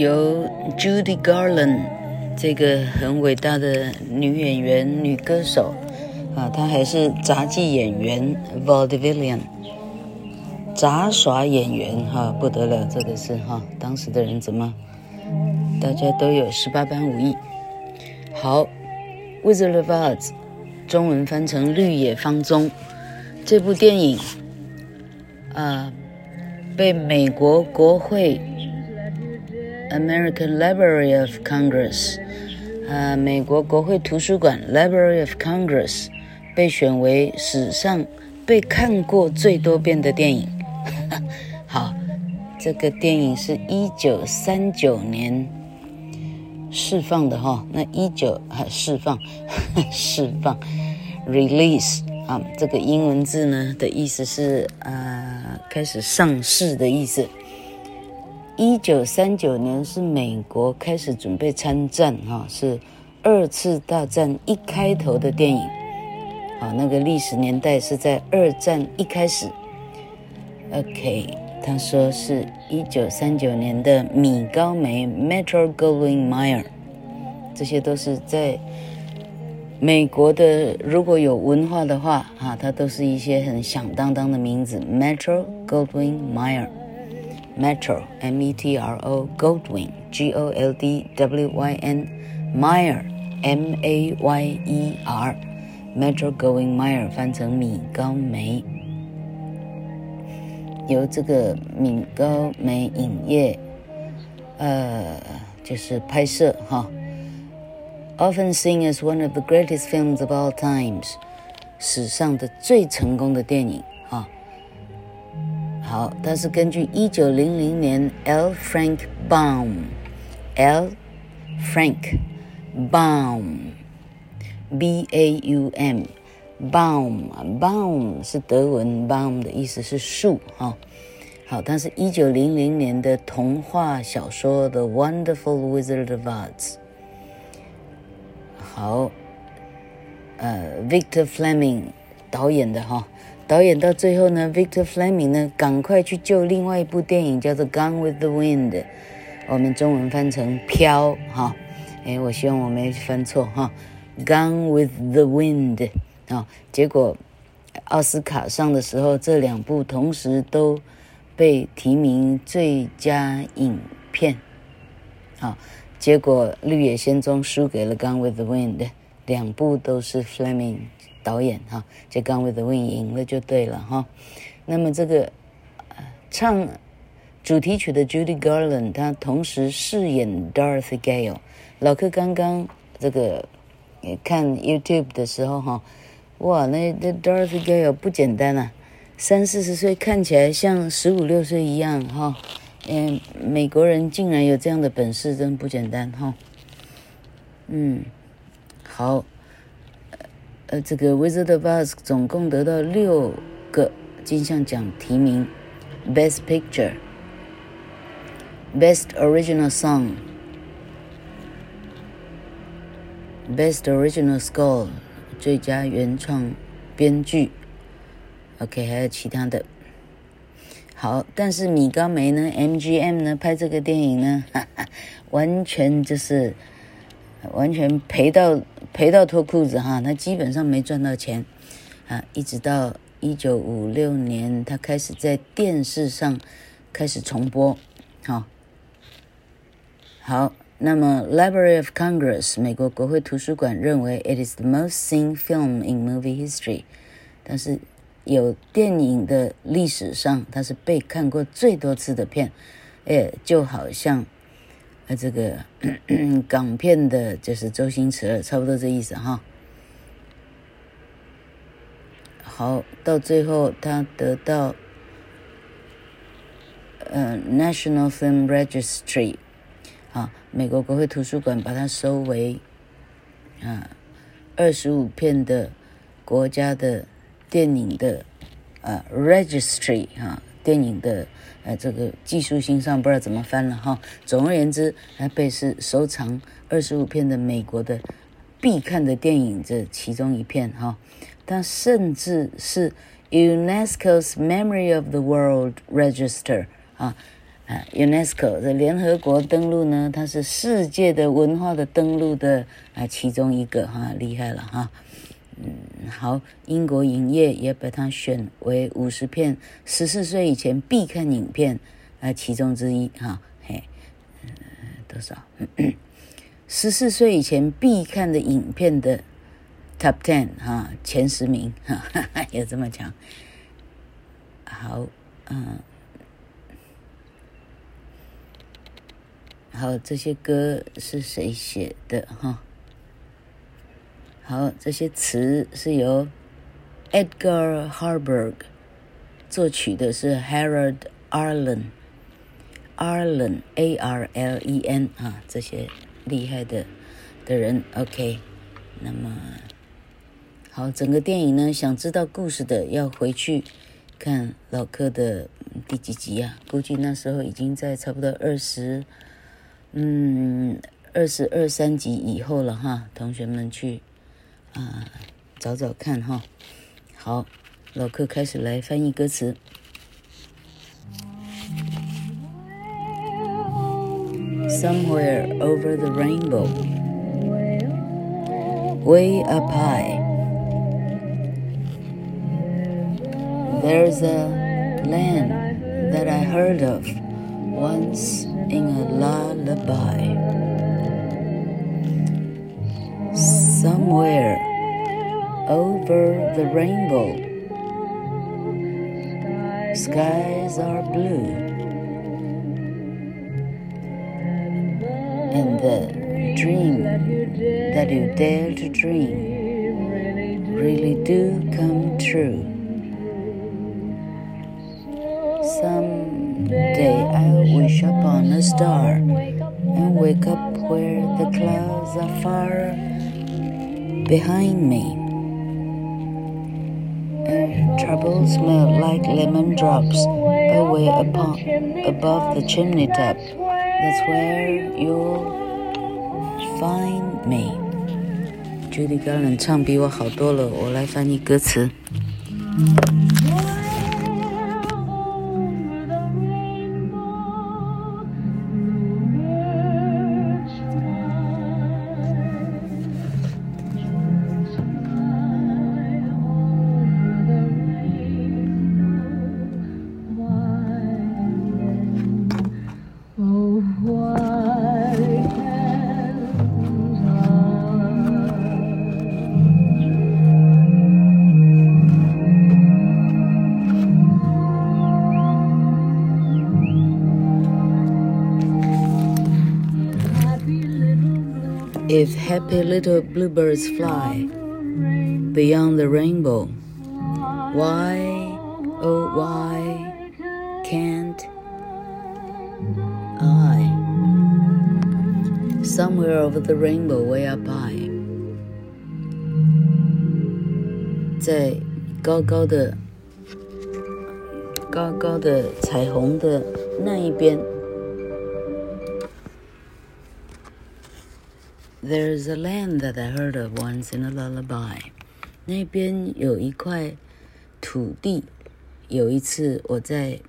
由 Judy Garland 这个很伟大的女演员、女歌手啊，她还是杂技演员 Vaudevillian，杂耍演员哈、不得了，这个是哈、当时的人怎么大家都有十八般武艺。好，《Wizard of Oz》中文翻成《绿野芳踪》这部电影啊，被美国国会。American Library of Congress，啊，美国国会图书馆 Library of Congress 被选为史上被看过最多遍的电影。好，这个电影是一九三九年释放的哈，那一九还释放 释放 release 啊，这个英文字呢的意思是啊，开始上市的意思。一九三九年是美国开始准备参战，哈，是二次大战一开头的电影，好，那个历史年代是在二战一开始。OK，他说是一九三九年的米高梅 Metro Goldwyn Mayer，这些都是在美国的，如果有文化的话，哈，它都是一些很响当当的名字，Metro Goldwyn Mayer。Metro, M-E-T-R-O, Goldwyn, G-O-L-D-W-Y-N, Meyer, M-A-Y-E-R, Metro Goldwyn Mayer 翻成米高梅，由这个米高梅影业，呃，就是拍摄哈。Often seen as one of the greatest films of all times，史上的最成功的电影哈。 好，它是根据一九零零年 L. Frank Baum，L. Frank Baum，B-A-U-M，Baum，Baum 是德文，Baum 的意思是树哈。好，它是一九零零年的童话小说《The Wonderful Wizard of Oz》。好，呃，Victor Fleming 导演的哈。导演到最后呢，Victor Fleming 呢，赶快去救另外一部电影，叫做《Gone with the Wind》，我们中文翻成《飘》哈。哎，我希望我没翻错哈，《Gone with the Wind》啊。结果奥斯卡上的时候，这两部同时都被提名最佳影片。啊，结果《绿野仙踪》输给了《Gone with the Wind》，两部都是 Fleming。导演哈，这《Gone with the Wind》赢了就对了哈。那么这个唱主题曲的 Judy Garland，她同时饰演 Dorothy Gale。老柯刚刚这个看 YouTube 的时候哈，哇，那那 Dorothy Gale 不简单啊，三四十岁看起来像十五六岁一样哈。嗯，美国人竟然有这样的本事，真不简单哈。嗯，好。呃，这个《Wizard of Oz》总共得到六个金像奖提名：Best Picture、Best Original Song、Best Original Score（ 最佳原创编剧）。OK，还有其他的。好，但是米高梅呢？MGM 呢？拍这个电影呢，哈哈，完全就是。完全赔到赔到脱裤子哈，他基本上没赚到钱啊！一直到一九五六年，他开始在电视上开始重播，好，好。那么，Library of Congress 美国国会图书馆认为，it is the most seen film in movie history，但是有电影的历史上，它是被看过最多次的片，诶，就好像。那这个 港片的，就是周星驰，差不多这意思哈。好，到最后他得到呃 National Film Registry 啊，美国国会图书馆把它收为啊二十五片的国家的电影的呃 Registry 啊。电影的呃，这个技术性上不知道怎么翻了哈。总而言之，它被是收藏二十五片的美国的必看的电影这其中一片哈。它甚至是 UNESCO's Memory of the World Register 啊啊，UNESCO 的联合国登录呢，它是世界的文化的登录的啊其中一个哈，厉害了哈。嗯，好，英国影业也把它选为五十片十四岁以前必看影片啊其中之一哈，嘿，嗯，多少？十四岁以前必看的影片的 Top Ten 哈，前十名哈，有这么强？好，嗯，好，这些歌是谁写的哈？好，这些词是由 Edgar Harburg 作曲的，是 Harold Arlen，Arlen A R L E N 啊，这些厉害的的人。OK，那么好，整个电影呢，想知道故事的要回去看老柯的第几集啊？估计那时候已经在差不多二十，嗯，二十二三集以后了哈，同学们去。啊，找找看哈。好，老柯开始来翻译歌词。Somewhere over the rainbow, way up high, there's a land that I heard of once in a lullaby. Somewhere over the rainbow, skies are blue, and the dream that you dare to dream really do come true. Someday I'll wish upon a star and wake up where the clouds are far behind me And troubles melt like lemon drops away upon, above the chimney top. That's where you'll find me. Judy Garland 唱比我好多了，我来翻译歌词。 If happy little bluebirds fly beyond the rainbow, why, oh, why can't I? Somewhere over the rainbow, way up high，在高高的、高高的彩虹的那一边。 There's a land that I heard of once in a lullaby。那边有一块土地，有一次我在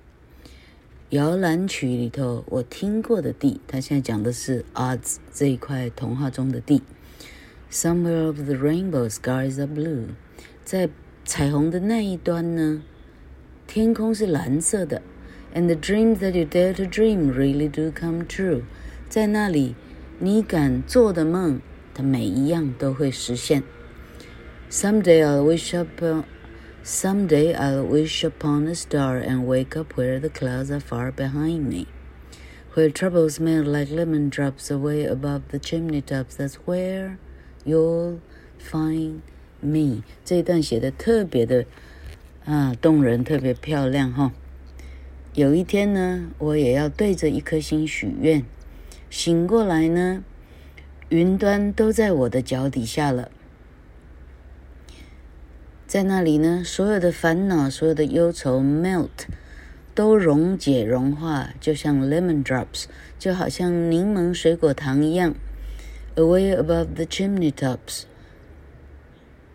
摇篮曲里头我听过的地。他现在讲的是 Oz 这一块童话中的地。Somewhere over the rainbow, skies are blue。在彩虹的那一端呢，天空是蓝色的。And the dreams that you dare to dream really do come true。在那里。你敢做的梦，它每一样都会实现。Someday I'll wish upon, someday I'll wish upon a star and wake up where the clouds are far behind me, where troubles melt like lemon drops away above the chimney tops. That's where you'll find me。这一段写的特别的啊动人，特别漂亮哈。有一天呢，我也要对着一颗星许愿。 醒过来呢，云端都在我的脚底下了，在那里呢，所有的烦恼、所有的忧愁 melt，都溶解、融化，就像 lemon drops，就好像柠檬水果糖一样。Away above the chimney tops，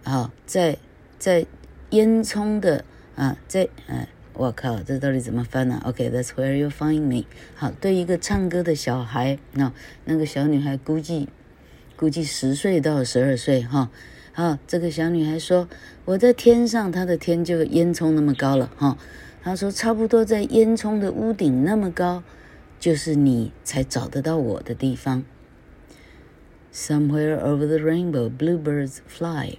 好，在在烟囱的啊，在啊。我靠，这到底怎么翻呢？OK，that's、where you find me。好，对一个唱歌的小孩，那那个小女孩估计估计十岁到十二岁哈。好，这个小女孩说：“我在天上，她的天就烟囱那么高了哈。”她说：“差不多在烟囱的屋顶那么高，就是你才找得到我的地方。” Somewhere over the rainbow, bluebirds fly。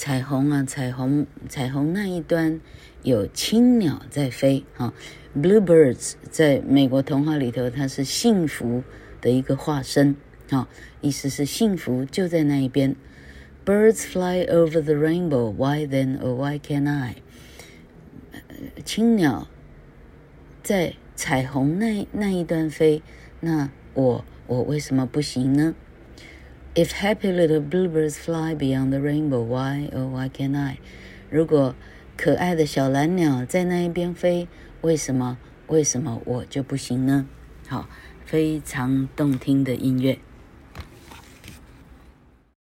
彩虹啊，彩虹，彩虹那一端。有青鸟在飞，哈，bluebirds 在美国童话里头，它是幸福的一个化身，哈，意思是幸福就在那一边。Birds fly over the rainbow, why then, or why can't I？青鸟在彩虹那那一端飞，那我我为什么不行呢？If happy little bluebirds fly beyond the rainbow, why, oh why can't I？如果可爱的小蓝鸟在那一边飞，为什么？为什么我就不行呢？好，非常动听的音乐。